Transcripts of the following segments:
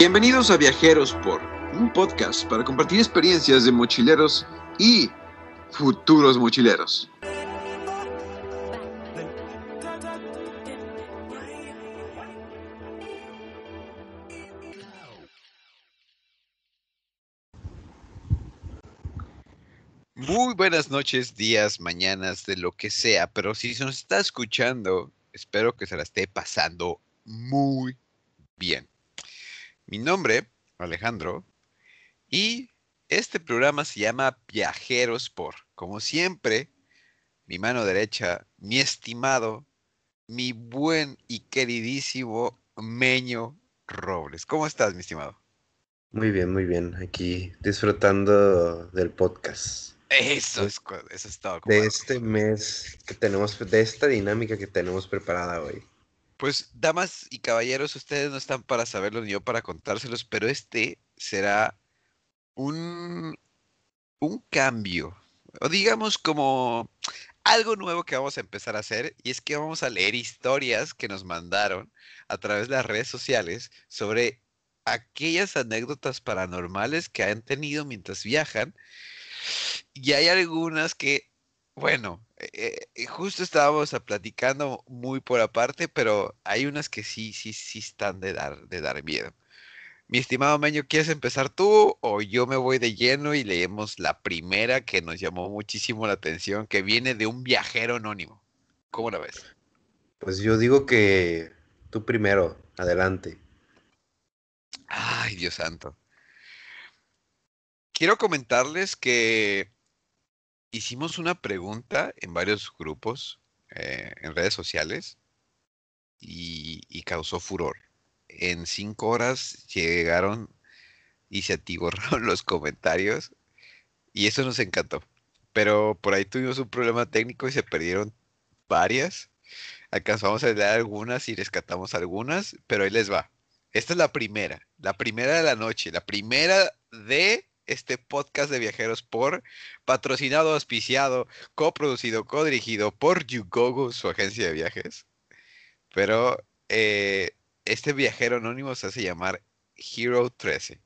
Bienvenidos a Viajeros por, un podcast para compartir experiencias de mochileros y futuros mochileros. Muy buenas noches, días, mañanas, de lo que sea, pero si se nos está escuchando, espero que se la esté pasando muy bien. Mi nombre, Alejandro, y este programa se llama Viajeros por, como siempre, mi mano derecha, mi estimado, mi buen y queridísimo Meño Robles. ¿Cómo estás, mi estimado? Muy bien, muy bien. Aquí disfrutando del podcast. Eso es, eso es todo. De este mes que tenemos, de esta dinámica que tenemos preparada hoy. Pues, damas y caballeros, ustedes no están para saberlo ni yo para contárselos, pero este será un, un cambio, o digamos como algo nuevo que vamos a empezar a hacer, y es que vamos a leer historias que nos mandaron a través de las redes sociales sobre aquellas anécdotas paranormales que han tenido mientras viajan. Y hay algunas que bueno, eh, eh, justo estábamos platicando muy por aparte, pero hay unas que sí, sí, sí están de dar, de dar miedo. Mi estimado Meño, ¿quieres empezar tú o yo me voy de lleno y leemos la primera que nos llamó muchísimo la atención, que viene de un viajero anónimo? ¿Cómo la ves? Pues yo digo que tú primero, adelante. Ay, Dios santo. Quiero comentarles que hicimos una pregunta en varios grupos, eh, en redes sociales, y, causó furor. En cinco horas llegaron y se atiborraron los comentarios, y eso nos encantó. Pero por ahí tuvimos un problema técnico y se perdieron varias. Alcanzamos a leer algunas y rescatamos algunas, pero ahí les va. Esta es la primera, la primera de la noche, la primera de este podcast de viajeros por patrocinado, auspiciado, coproducido, codirigido por Yugogo, su agencia de viajes. Pero eh, este viajero anónimo se hace llamar Hero 13,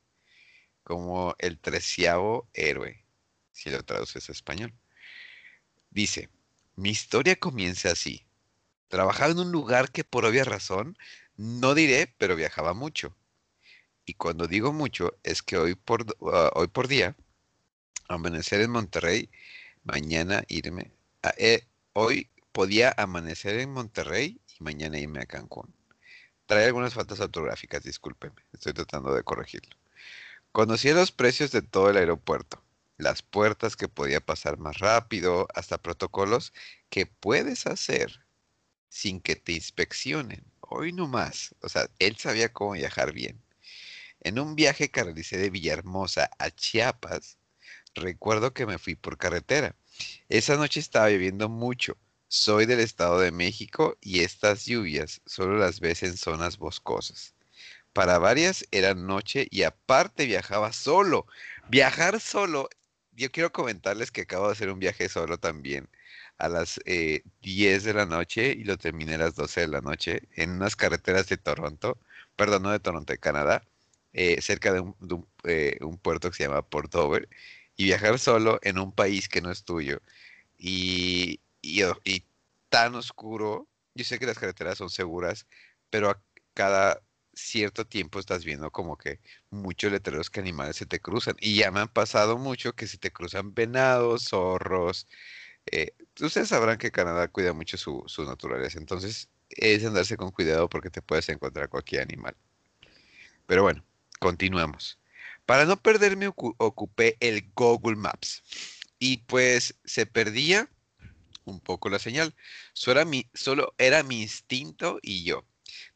como el treceavo héroe, si lo traduces a español. Dice, mi historia comienza así. Trabajaba en un lugar que por obvia razón no diré, pero viajaba mucho. Y cuando digo mucho, es que hoy por, ah, hoy por día, amanecer en Monterrey, mañana irme. A, eh, hoy podía amanecer en Monterrey y mañana irme a Cancún. Trae algunas faltas ortográficas, discúlpeme, estoy tratando de corregirlo. Conocí los precios de todo el aeropuerto, las puertas que podía pasar más rápido, hasta protocolos que puedes hacer sin que te inspeccionen. Hoy no más. O sea, él sabía cómo viajar bien. En un viaje que realicé de Villahermosa a Chiapas, recuerdo que me fui por carretera. Esa noche estaba lloviendo mucho. Soy del Estado de México y estas lluvias solo las ves en zonas boscosas. Para varias era noche y aparte viajaba solo. Viajar solo, yo quiero comentarles que acabo de hacer un viaje solo también a las 10 eh, de la noche y lo terminé a las 12 de la noche en unas carreteras de Toronto, perdón, no de Toronto, de Canadá. Eh, cerca de, eh, un, puerto que se llama Port Dover y viajar solo en un país que no es tuyo y, tan oscuro. Yo sé que las carreteras son seguras, pero a cada cierto tiempo estás viendo como que muchos letreros que animales se te cruzan. Y ya me han pasado mucho que se te cruzan venados, zorros. Eh, ustedes sabrán que Canadá cuida mucho su, su naturaleza. Entonces es andarse con cuidado porque te puedes encontrar cualquier animal. Pero bueno, Continuamos. Para no perderme ocupé el Google Maps y pues se perdía un poco la señal. Solo era mi, instinto y yo.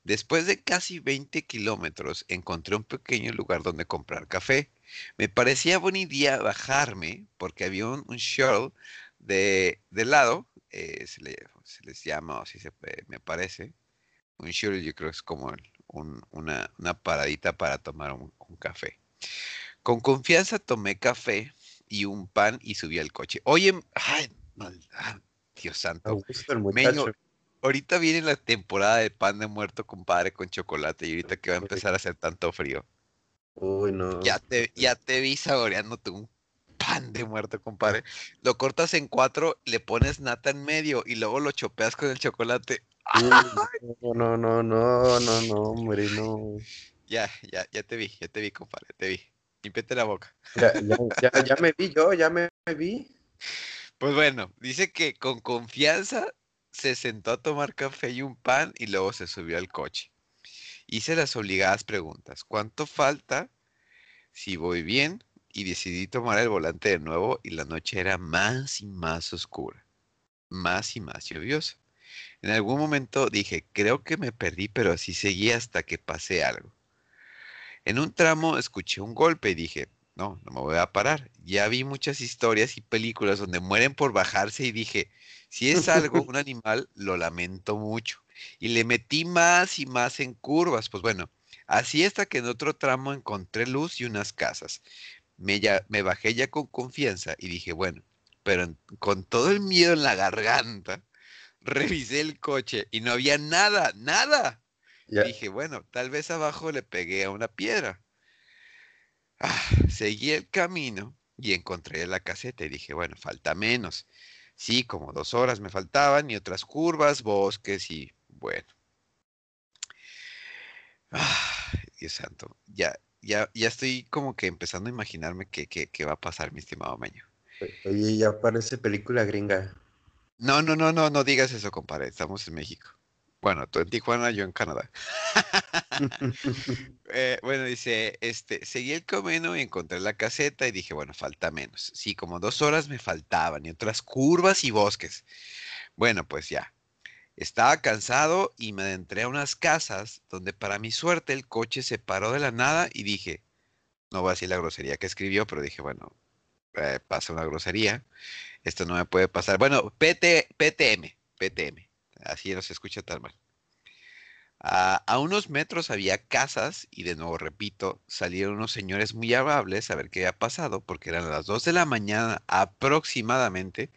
Después de casi 20 kilómetros encontré un pequeño lugar donde comprar café. Me parecía buena idea bajarme porque había un, shuttle de, lado, eh, se, les llama, o si se, me parece, un shuttle yo creo es como el, una, paradita para tomar un, café. Con confianza tomé café y un pan y subí al coche. Oye, ay, maldad, Dios santo. ahorita viene la temporada de pan de muerto, compadre, con chocolate y ahorita que va a empezar a hacer tanto frío. Uy, no. Ya te, ya te vi saboreándote un pan de muerto, compadre. Lo cortas en cuatro, le pones nata en medio y luego lo chopeas con el chocolate. No, no, no, no, no, no, hombre, no. Ya, ya, ya te vi, ya te vi, compadre, te vi. Límpiate la boca. Ya, ya, ya, ya me vi yo, ya me vi. Pues bueno, dice que con confianza se sentó a tomar café y un pan y luego se subió al coche. Hice las obligadas preguntas. ¿Cuánto falta? Si voy bien. Y decidí tomar el volante de nuevo y la noche era más y más oscura. Más y más lluviosa. En algún momento dije, creo que me perdí, pero así seguí hasta que pasé algo. En un tramo escuché un golpe y dije, no, no me voy a parar. Ya vi muchas historias y películas donde mueren por bajarse y dije, si es algo, un animal, lo lamento mucho. Y le metí más y más en curvas. Pues bueno, así hasta que en otro tramo encontré luz y unas casas. Me, ya, me bajé ya con confianza y dije, bueno, pero con todo el miedo en la garganta, revisé el coche y no había nada, nada. Dije, bueno, tal vez abajo le pegué a una piedra. Ah, seguí el camino y encontré la caseta y dije, bueno, falta menos. Sí, como dos horas me faltaban y otras curvas, bosques y bueno. Ah, Dios santo, ya, ya, ya estoy como que empezando a imaginarme qué, qué, va a pasar, mi estimado Meño. Oye, ya parece película gringa. No, no, no, no, no digas eso, compadre. Estamos en México. Bueno, tú en Tijuana, yo en Canadá. Eh, bueno, dice, este, seguí el camino y encontré la caseta y dije, bueno, falta menos. Sí, como dos horas me faltaban y otras curvas y bosques. Bueno, pues ya. Estaba cansado y me adentré a unas casas donde para mi suerte el coche se paró de la nada y dije, no voy a decir la grosería que escribió, pero dije, bueno, eh, pasa una grosería. Esto no me puede pasar. Bueno, PT, PTM, PTM. Así no se escucha tan mal. a unos metros había casas y de nuevo repito, salieron unos señores muy amables a ver qué había pasado porque eran las 2 de la mañana aproximadamente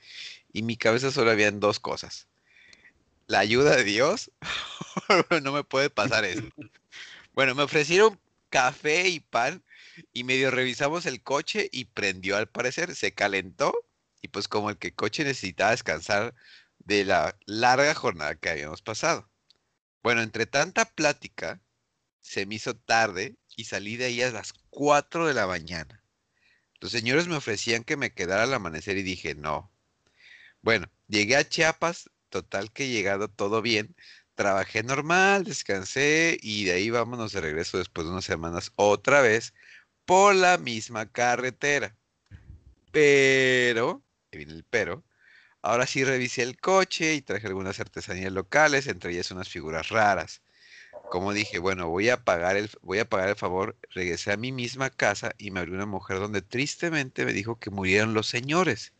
y en mi cabeza solo habían dos cosas. La ayuda de Dios, no me puede pasar eso. Bueno, me ofrecieron café y pan y medio revisamos el coche y prendió al parecer, se calentó y pues como el que coche necesitaba descansar de la larga jornada que habíamos pasado. Bueno, entre tanta plática, se me hizo tarde y salí de ahí a las 4 de la mañana. Los señores me ofrecían que me quedara al amanecer y dije no. Bueno, llegué a Chiapas, total que llegado todo bien. Trabajé normal, descansé y de ahí vámonos de regreso después de unas semanas otra vez por la misma carretera. Pero, viene el pero, Ahora sí revisé el coche y traje algunas artesanías locales, entre ellas unas figuras raras. Como dije, bueno, voy a pagar el, voy a pagar el favor. Regresé a mi misma casa y me abrió una mujer donde tristemente me dijo que murieron los señores.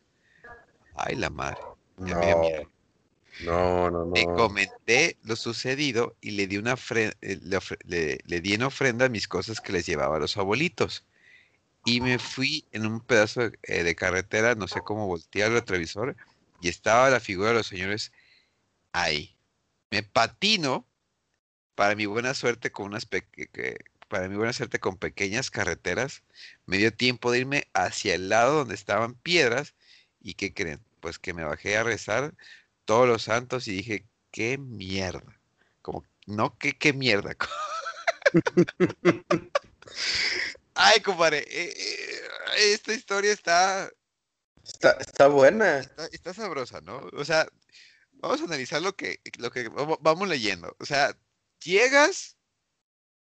Ay, la madre. No, no, no, no. Le comenté lo sucedido y le di una eh, le, le, di en ofrenda mis cosas que les llevaba a los abuelitos. Y me fui en un pedazo de, eh, de carretera, no sé cómo voltear el retrovisor y estaba la figura de los señores ahí. Me patino para mi buena suerte con unas para mi buena suerte con pequeñas carreteras, me dio tiempo de irme hacia el lado donde estaban piedras y qué creen, pues que me bajé a rezar todos los santos y dije, qué mierda. Como no qué qué mierda. Ay, compadre, eh, eh, esta historia está Está, está buena. Está, sabrosa, ¿no? O sea, vamos a analizar lo que, lo que vamos leyendo. O sea, llegas,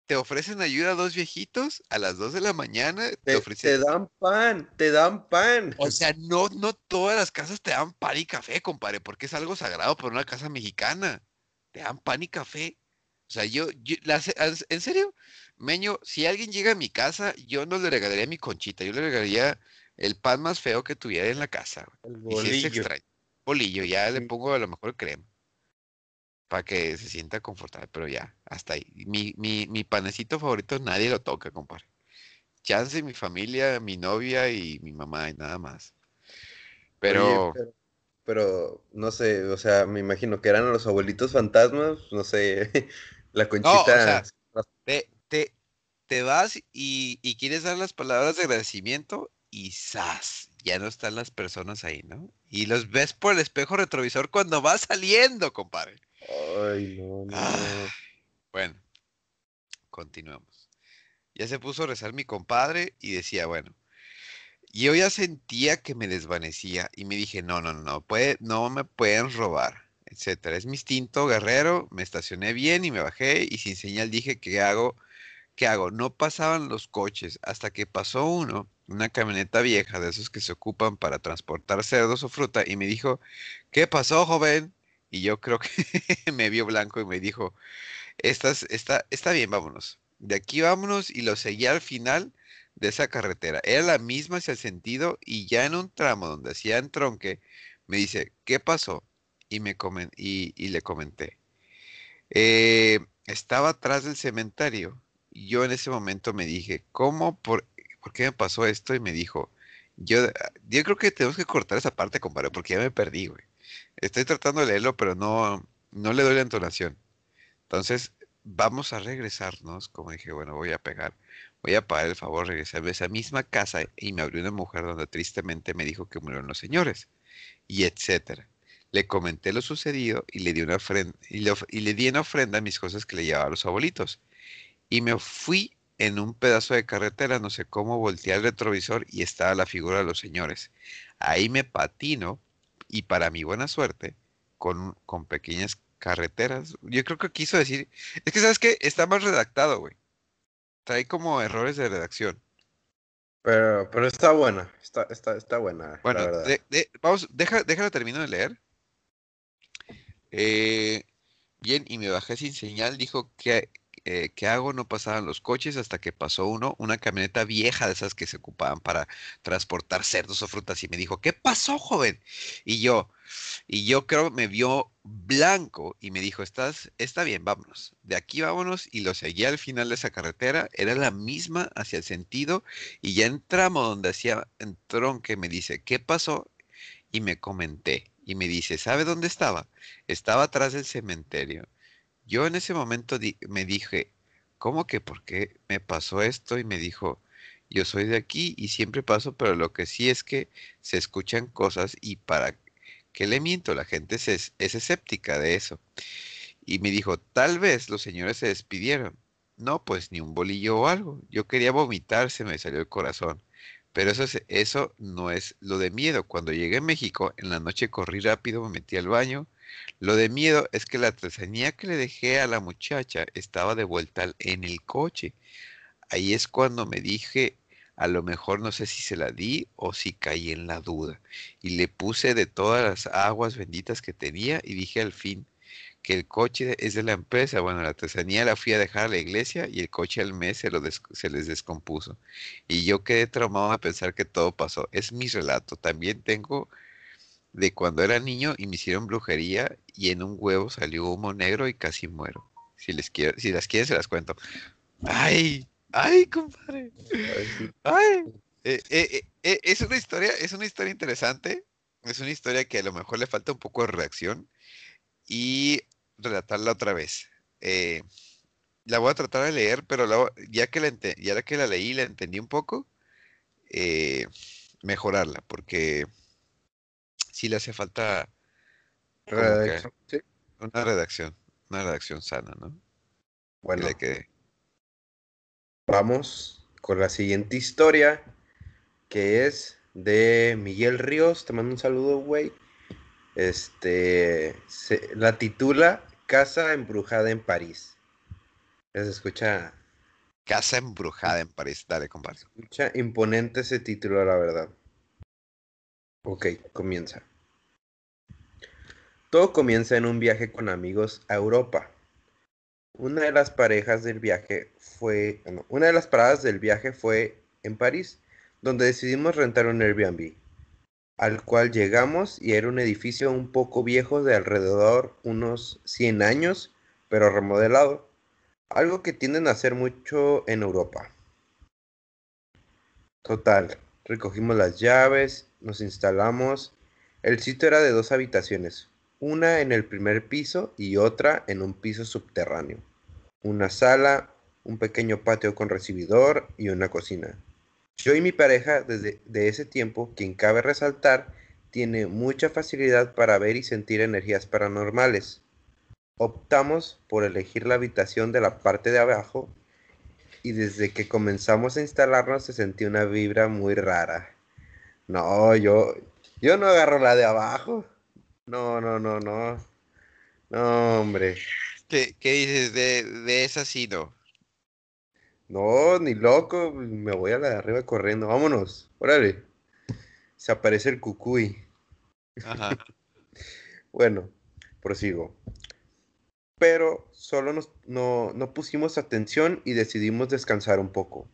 te ofrecen ayuda a dos viejitos a las dos de la mañana. Te, te, dan pan, te dan pan. O sea, no, no todas las casas te dan pan y café, compadre, porque es algo sagrado para una casa mexicana. Te dan pan y café. O sea, yo, en serio, Meño, si alguien llega a mi casa, yo no le regalaría mi conchita, yo le regalaría el pan más feo que tuviera en la casa. El bolillo. bolillo, ya le pongo a lo mejor crema. Para que se sienta confortable, pero ya, hasta ahí. Mi, mi, mi panecito favorito nadie lo toca, compadre. Chance, mi familia, mi novia y mi mamá y nada más. Pero... pero... no sé, o sea, me imagino que eran los abuelitos fantasmas, no sé, la conchita. te, te vas y, y quieres dar las palabras de agradecimiento y ¡zas! Ya no están las personas ahí, ¿no? Y los ves por el espejo retrovisor cuando vas saliendo, compadre. Ay, no, no. Ah, bueno, continuamos. Ya se puso a rezar mi compadre y decía, bueno, yo ya sentía que me desvanecía y me dije, no, no, no, puede, no me pueden robar, etcétera. Es mi instinto guerrero, me estacioné bien y me bajé y sin señal dije, ¿qué hago? ¿Qué hago? No pasaban los coches hasta que pasó uno, una camioneta vieja de esos que se ocupan para transportar cerdos o fruta y me dijo, ¿qué pasó, joven? Y yo creo que me vio blanco y me dijo, Estás, está, está bien, vámonos. De aquí vámonos y lo seguí al final de esa carretera. Era la misma hacia el sentido y ya en un tramo donde hacía entronque, me dice, ¿qué pasó? Y, me comen y, y le comenté. "Eh, estaba atrás del cementerio. Y yo en ese momento me dije, ¿cómo? ¿Por, por qué me pasó esto? Y me dijo, yo, yo creo que tenemos que cortar esa parte, compadre, porque ya me perdí, güey. Estoy tratando de leerlo, pero no, no le doy la entonación. Entonces, vamos a regresarnos, como dije, bueno, voy a pegar, voy a pagar el favor, regresarme a esa misma casa y me abrió una mujer donde tristemente me dijo que murieron los señores, y etcétera. Le comenté lo sucedido y le di una ofrenda, y le, di en ofrenda mis cosas que le llevaba a los abuelitos. Y me fui en un pedazo de carretera, no sé cómo, volteé al retrovisor y estaba la figura de los señores. Ahí me patino y para mi buena suerte, con, con pequeñas carreteras. Yo creo que quiso decir, es que sabes que está mal redactado, güey. Trae como errores de redacción. Pero, pero está buena, está, está, está buena, Bueno, la verdad. de- de- vamos, deja, déjalo termino de leer. Eh, bien, y me bajé sin señal. Dijo que eh, ¿qué hago? No pasaban los coches hasta que pasó uno, una camioneta vieja de esas que se ocupaban para transportar cerdos o frutas. Y me dijo, ¿qué pasó, joven? Y yo, y yo creo me vio blanco y me dijo, estás, está bien, vámonos. De aquí vámonos. Y lo seguí al final de esa carretera. Era la misma hacia el sentido. Y ya entramos donde hacía entronque. Me dice, ¿qué pasó? Y me comenté. Y me dice, ¿sabe dónde estaba? Estaba atrás del cementerio. Yo en ese momento me dije, ¿cómo que por qué me pasó esto? Y me dijo, yo soy de aquí y siempre paso, pero lo que sí es que se escuchan cosas y para qué le miento, la gente es, es escéptica de eso. Y me dijo, tal vez los señores se despidieron. No, pues ni un bolillo o algo. Yo quería vomitar, se me salió el corazón. Pero eso, es- eso no es lo de miedo. Cuando llegué a México, en la noche corrí rápido, me metí al baño. Lo de miedo es que la artesanía que le dejé a la muchacha estaba de vuelta en el coche. Ahí es cuando me dije, a lo mejor no sé si se la di o si caí en la duda. Y le puse de todas las aguas benditas que tenía y dije al fin que el coche es de la empresa. Bueno, la artesanía la fui a dejar a la iglesia y el coche al mes se, lo se les descompuso. Y yo quedé traumado a pensar que todo pasó. Es mi relato. También tengo de cuando era niño y me hicieron brujería y en un huevo salió humo negro y casi muero. Si les quiero, si las quieren se las cuento. Ay, ay, compadre. Ay. Eh, eh, eh, eh, es una historia, es una historia interesante. Es una historia que a lo mejor le falta un poco de reacción y relatarla otra vez. Eh, la voy a tratar de leer, pero la ya que la, ente- ya que la leí, la entendí un poco, eh, mejorarla, porque sí le hace falta como que Redacción, sí. una redacción, una redacción sana, ¿no? Que Bueno, quede. vamos con la siguiente historia, que es de Miguel Ríos. Te mando un saludo, güey. Este, se- la titula Casa embrujada en París. Se escucha, Casa embrujada en París. Dale, compadre. escucha imponente ese título, la verdad. Ok, comienza. Todo comienza en un viaje con amigos a Europa. Una de las parejas del viaje fue, una de las paradas del viaje fue en París, donde decidimos rentar un Airbnb, al cual llegamos y era un edificio un poco viejo de alrededor unos 100 años, pero remodelado, algo que tienden a hacer mucho en Europa. Total, recogimos las llaves, nos instalamos. El sitio era de dos habitaciones, una en el primer piso y otra en un piso subterráneo. Una sala, un pequeño patio con recibidor y una cocina. Yo y mi pareja desde de ese tiempo, quien cabe resaltar, tiene mucha facilidad para ver y sentir energías paranormales. Optamos por elegir la habitación de la parte de abajo y desde que comenzamos a instalarnos se sentía una vibra muy rara. No, yo, yo no agarro la de abajo. No, no, no, no. No, hombre. ¿Qué, qué dices de, de esa sí no? No, ni loco. Me voy a la de arriba corriendo. Vámonos. Órale. Se aparece el cucuy. Ajá. Bueno, prosigo. Pero solo nos, no, no pusimos atención y decidimos descansar un poco.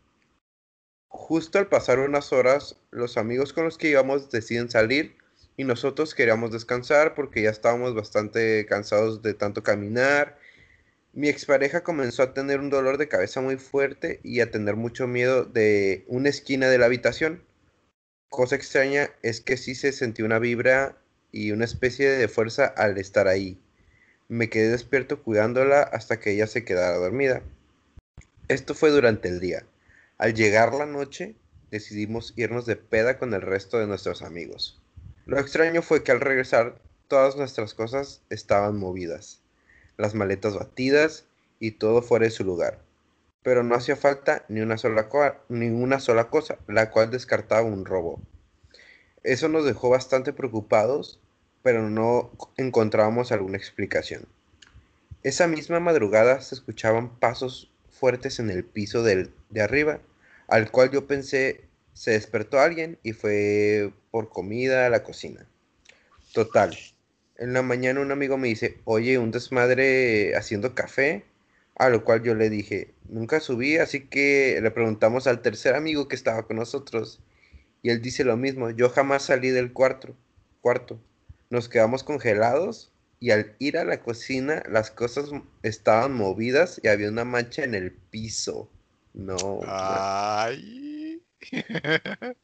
Justo al pasar unas horas, los amigos con los que íbamos deciden salir y nosotros queríamos descansar porque ya estábamos bastante cansados de tanto caminar. Mi expareja comenzó a tener un dolor de cabeza muy fuerte y a tener mucho miedo de una esquina de la habitación. Cosa extraña es que sí se sentía una vibra y una especie de fuerza al estar ahí. Me quedé despierto cuidándola hasta que ella se quedara dormida. Esto fue durante el día. Al llegar la noche, decidimos irnos de peda con el resto de nuestros amigos. Lo extraño fue que al regresar, todas nuestras cosas estaban movidas, las maletas batidas y todo fuera de su lugar. Pero no hacía falta ni una sola, ni una sola cosa, la cual descartaba un robo. Eso nos dejó bastante preocupados, pero no encontrábamos alguna explicación. Esa misma madrugada se escuchaban pasos fuertes en el piso del, de arriba, al cual yo pensé se despertó alguien y fue por comida a la cocina. Total. En la mañana un amigo me dice, oye, un desmadre haciendo café, a lo cual yo le dije, nunca subí, así que le preguntamos al tercer amigo que estaba con nosotros y él dice lo mismo, yo jamás salí del cuarto, cuarto. Nos quedamos congelados y al ir a la cocina las cosas estaban movidas y había una mancha en el piso. No. Ay.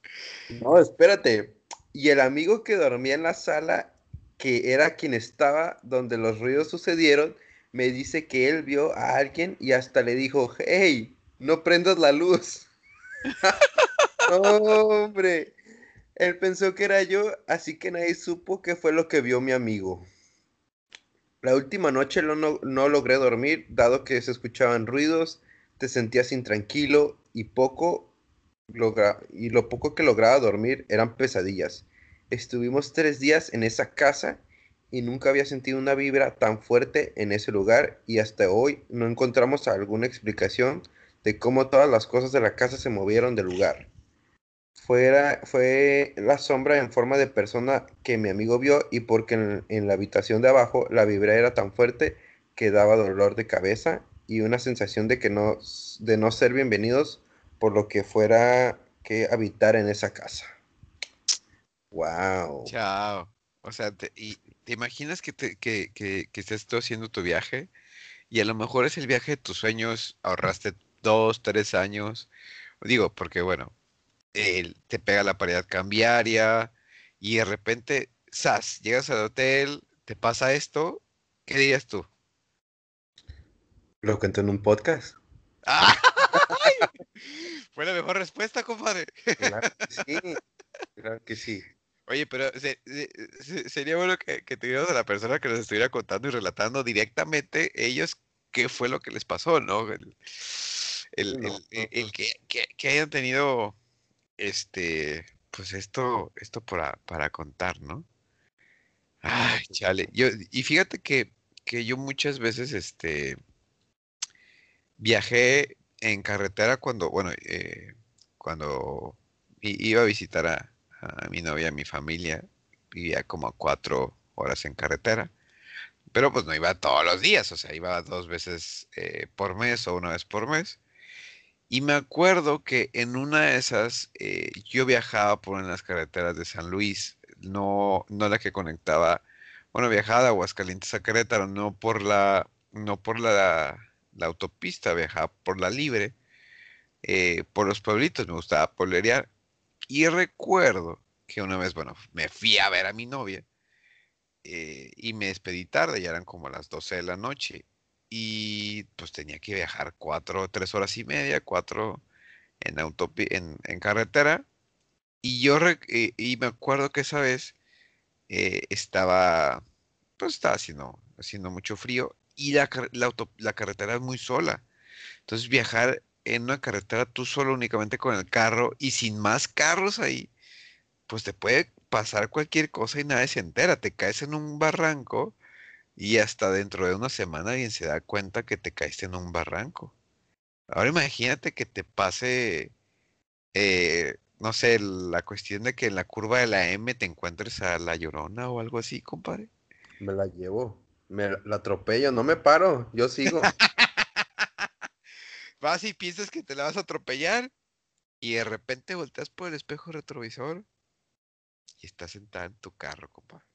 No, espérate. Y el amigo que dormía en la sala, que era quien estaba donde los ruidos sucedieron, me dice que él vio a alguien y hasta le dijo, hey, no prendas la luz. hombre. Él pensó que era yo, así que nadie supo qué fue lo que vio mi amigo. La última noche no, no, logré dormir, dado que se escuchaban ruidos, te sentías intranquilo y poco logra y lo poco que lograba dormir eran pesadillas. Estuvimos tres días en esa casa y nunca había sentido una vibra tan fuerte en ese lugar y hasta hoy no encontramos alguna explicación de cómo todas las cosas de la casa se movieron del lugar fuera, fue la sombra en forma de persona que mi amigo vio y porque en, la habitación de abajo la vibra era tan fuerte que daba dolor de cabeza y una sensación de que no, de no ser bienvenidos por lo que fuera que habitar en esa casa. Wow. Chao. O sea, te, y, ¿te imaginas que, te, que, que, que estés tú haciendo tu viaje? Y a lo mejor es el viaje de tus sueños, ahorraste dos, tres años. Digo, porque bueno, te pega la paridad cambiaria y de repente, ¡zas! Llegas al hotel, te pasa esto, ¿qué dirías tú? Lo cuento en un podcast. Fue la mejor respuesta, compadre. Claro que sí. Claro que sí. Oye, pero sería bueno que, que tuviéramos a la persona que nos estuviera contando y relatando directamente ellos qué fue lo que les pasó, ¿no? El, el, que, que, hayan tenido este, pues esto, esto para, para contar, ¿no? Ay, chale. Yo, y fíjate que, que yo muchas veces, este, viajé en carretera cuando, bueno, eh, cuando iba a visitar a, mi novia, a mi familia, vivía como a cuatro horas en carretera, pero pues no iba todos los días, o sea, iba dos veces eh, por mes o una vez por mes. Y me acuerdo que en una de esas eh, yo viajaba por en las carreteras de San Luis, no, no la que conectaba, bueno, viajaba de Aguascalientes a Querétaro, no por la, no por la, autopista, viajaba por la libre, eh, por los pueblitos, me gustaba polerear. Y recuerdo que una vez, bueno, me fui a ver a mi novia eh, y me despedí tarde, ya eran como las 12 de la noche. Y pues tenía que viajar cuatro, tres horas y media, cuatro en, en, en carretera. Y yo y me acuerdo que esa vez eh, estaba, pues estaba haciendo, haciendo mucho frío y la, la, la carretera es muy sola. Entonces viajar en una carretera tú solo únicamente con el carro y sin más carros ahí, pues te puede pasar cualquier cosa y nadie se entera. Te caes en un barranco y hasta dentro de una semana alguien se da cuenta que te caíste en un barranco. Ahora imagínate que te pase, eh, no sé, la cuestión de que en la curva de la M te encuentres a la llorona o algo así, compadre. Me la llevo, me la atropello, no me paro, yo sigo. vas y piensas que te la vas a atropellar y de repente volteas por el espejo retrovisor y estás sentada en tu carro, compadre.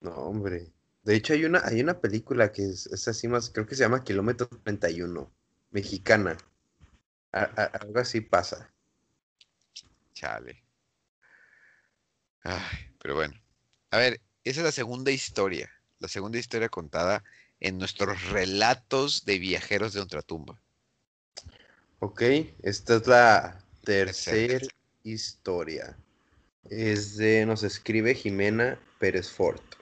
No, hombre. De hecho, hay una, hay una película que es, así más, creo que se llama Kilómetro 31, mexicana. algo así pasa. Chale. Ay, pero bueno. A ver, esa es la segunda historia. La segunda historia contada en nuestros relatos de viajeros de ultratumba. Ok, esta es la tercera historia. Es de, nos escribe Jimena Pérez Fort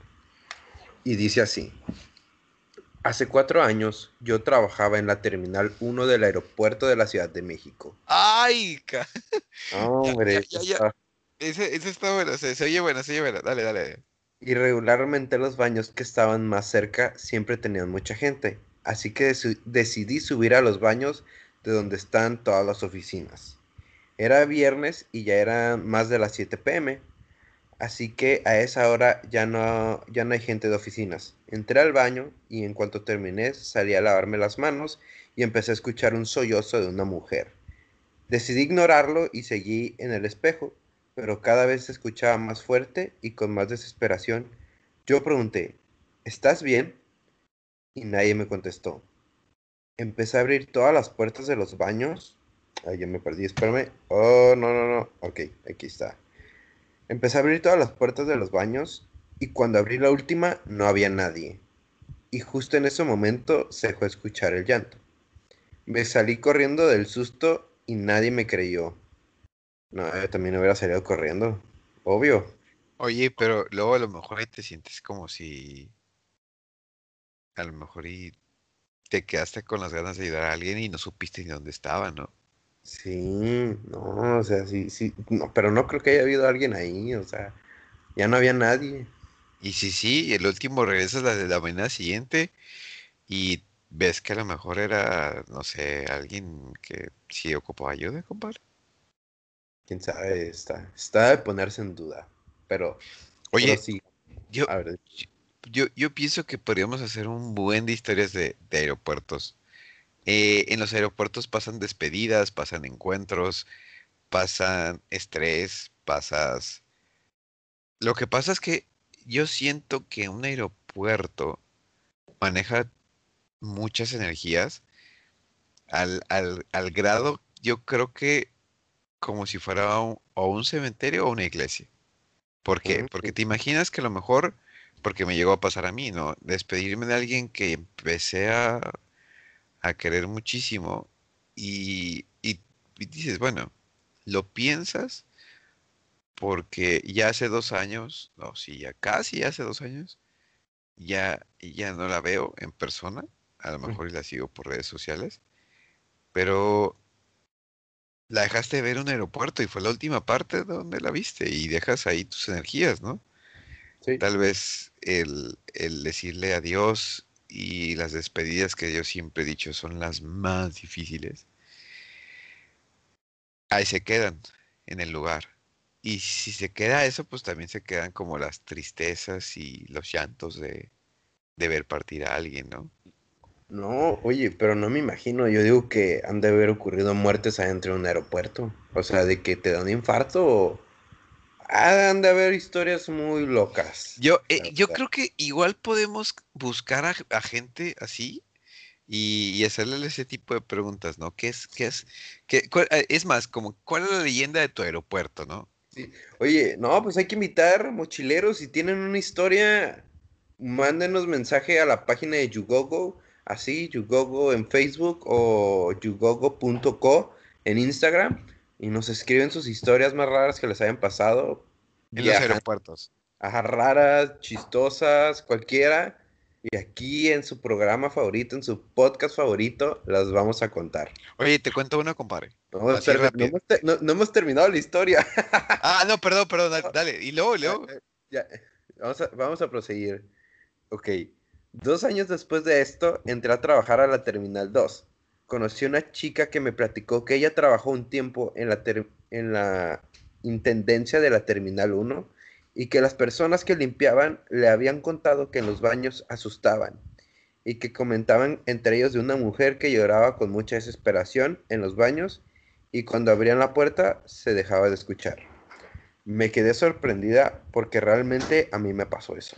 y dice así. Hace cuatro años yo trabajaba en la Terminal 1 del aeropuerto de la Ciudad de México. ¡Ay! Hombre, ya, ya, Ese, está bueno, se, oye bueno, se oye bueno. Dale, dale. Y regularmente los baños que estaban más cerca siempre tenían mucha gente. Así que decidí subir a los baños de donde están todas las oficinas. Era viernes y ya eran más de las 7 pm. Así que a esa hora ya no, ya no hay gente de oficinas. Entré al baño y en cuanto terminé salí a lavarme las manos y empecé a escuchar un sollozo de una mujer. Decidí ignorarlo y seguí en el espejo, pero cada vez se escuchaba más fuerte y con más desesperación. Yo pregunté, ¿estás bien? Y nadie me contestó. Empecé a abrir todas las puertas de los baños. Ay, ya me perdí, espérame. Oh, no, no, no. Ok, aquí está. Empecé a abrir todas las puertas de los baños y cuando abrí la última no había nadie. Y justo en ese momento se dejó escuchar el llanto. Me salí corriendo del susto y nadie me creyó. No, yo también hubiera salido corriendo. Obvio. Oye, pero luego a lo mejor ahí te sientes como si... A lo mejor y te quedaste con las ganas de ayudar a alguien y no supiste ni dónde estaba, ¿no? Sí, no, o sea, sí, sí, no, pero no creo que haya habido alguien ahí, o sea, ya no había nadie. Y sí, sí, el último regresas la de la mañana siguiente y ves que a lo mejor era, no sé, alguien que sí ocupaba ayuda, compadre. Quién sabe, está, está de ponerse en duda, pero, oye, sí, yo, yo, yo, pienso que podríamos hacer un buen de historias de, de aeropuertos eh, en los aeropuertos pasan despedidas, pasan encuentros, pasan estrés, pasas... Lo que pasa es que yo siento que un aeropuerto maneja muchas energías al, al, al grado, yo creo que como si fuera un, o un cementerio o una iglesia. ¿Por qué? Porque te imaginas que a lo mejor, porque me llegó a pasar a mí, ¿no? Despedirme de alguien que empecé a a querer muchísimo y, dices, bueno, lo piensas porque ya hace dos años, no, sí, ya casi hace dos años, ya, ya no la veo en persona, a lo mejor la sigo por redes sociales, pero la dejaste de ver en un aeropuerto y fue la última parte donde la viste y dejas ahí tus energías, ¿no? Tal vez el, el decirle adiós y las despedidas que yo siempre he dicho son las más difíciles, ahí se quedan en el lugar. Y si se queda eso, pues también se quedan como las tristezas y los llantos de, de ver partir a alguien, ¿no? No, oye, pero no me imagino. Yo digo que han de haber ocurrido muertes adentro de un aeropuerto. O sea, de que te da un infarto o han de haber historias muy locas. Yo, eh, yo creo que igual podemos buscar a, gente así y, hacerle ese tipo de preguntas, ¿no? ¿Qué es, qué es, qué, eh, es más, como, ¿cuál es la leyenda de tu aeropuerto, no? Sí. Oye, no, pues hay que invitar mochileros, si tienen una historia, mándenos mensaje a la página de Yugogo, así, Yugogo en Facebook o yugogo.co en Instagram y nos escriben sus historias más raras que les hayan pasado. En los aeropuertos. Ajá, raras, chistosas, cualquiera. Y aquí en su programa favorito, en su podcast favorito, las vamos a contar. Oye, te cuento una, compadre. No, hemos, terminado la historia. ah, no, perdón, perdón, dale. Y luego, luego. Ya, Vamos, a, vamos a proseguir. Ok. Dos años después de esto, entré a trabajar a la Terminal 2. Conocí una chica que me platicó que ella trabajó un tiempo en la, en la intendencia de la Terminal 1 y que las personas que limpiaban le habían contado que en los baños asustaban y que comentaban entre ellos de una mujer que lloraba con mucha desesperación en los baños y cuando abrían la puerta se dejaba de escuchar. Me quedé sorprendida porque realmente a mí me pasó eso.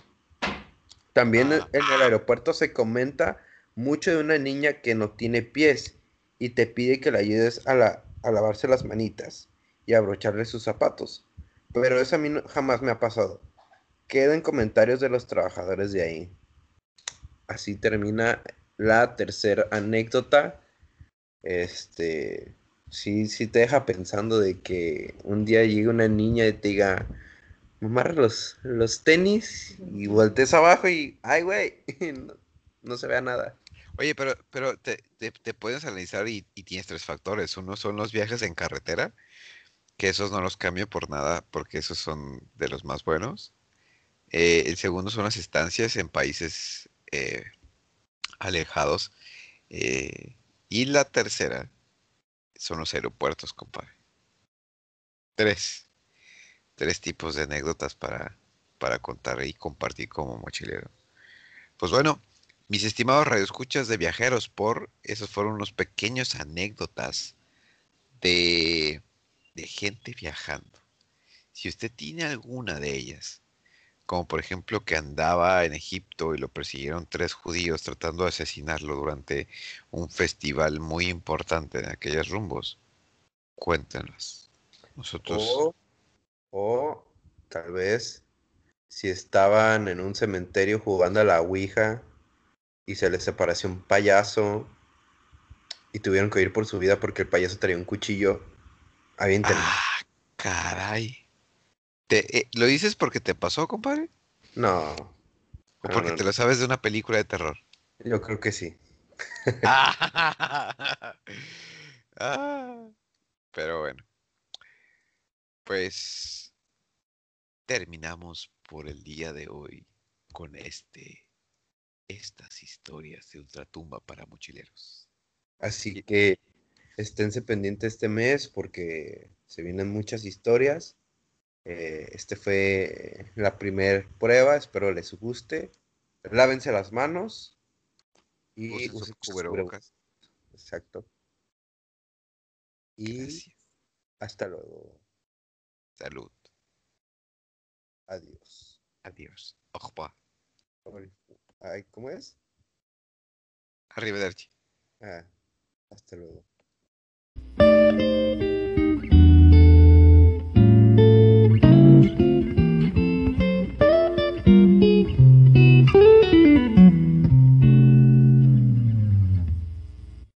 También en el aeropuerto se comenta mucho de una niña que no tiene pies y te pide que la ayudes a, la, a lavarse las manitas y a abrocharle sus zapatos. Pero eso a mí jamás me ha pasado. Quedan comentarios de los trabajadores de ahí. Así termina la tercera anécdota. Este, sí, sí te deja pensando de que un día llegue una niña y te diga, mamá, los, los tenis y voltees abajo y, ay, güey, no, se vea nada. Oye, pero, pero te, puedes analizar y, tienes tres factores. Uno son los viajes en carretera que esos no los cambio por nada porque esos son de los más buenos. Eh, el segundo son las estancias en países eh, alejados. Eh, y la tercera son los aeropuertos, compadre. Tres. Tres tipos de anécdotas para, para contar y compartir como mochilero. Pues bueno, mis estimados radioescuchas de viajeros, por esos fueron unos pequeños anécdotas de de gente viajando. Si usted tiene alguna de ellas, como por ejemplo que andaba en Egipto y lo persiguieron tres judíos tratando de asesinarlo durante un festival muy importante en aquellos rumbos, cuéntenos. Nosotros. O, o tal vez si estaban en un cementerio jugando a la Ouija y se les apareció un payaso y tuvieron que ir por su vida porque el payaso traía un cuchillo Ah, caray. ¿Te, eh, ¿Lo dices porque te pasó, compadre? No. ¿O porque te lo sabes de una película de terror? Yo creo que sí. Ah, pero bueno. Pues terminamos por el día de hoy con este estas historias de ultratumba para mochileros. Así que esténse pendientes este mes porque se vienen muchas historias. Eh, este fue la primera prueba, espero les guste. Lávense las manos y usen cubrebocas. Exacto. Y hasta luego. Salud. Adiós. Adiós. Ay, ¿Cómo es? Arrivederci. Ah, hasta luego.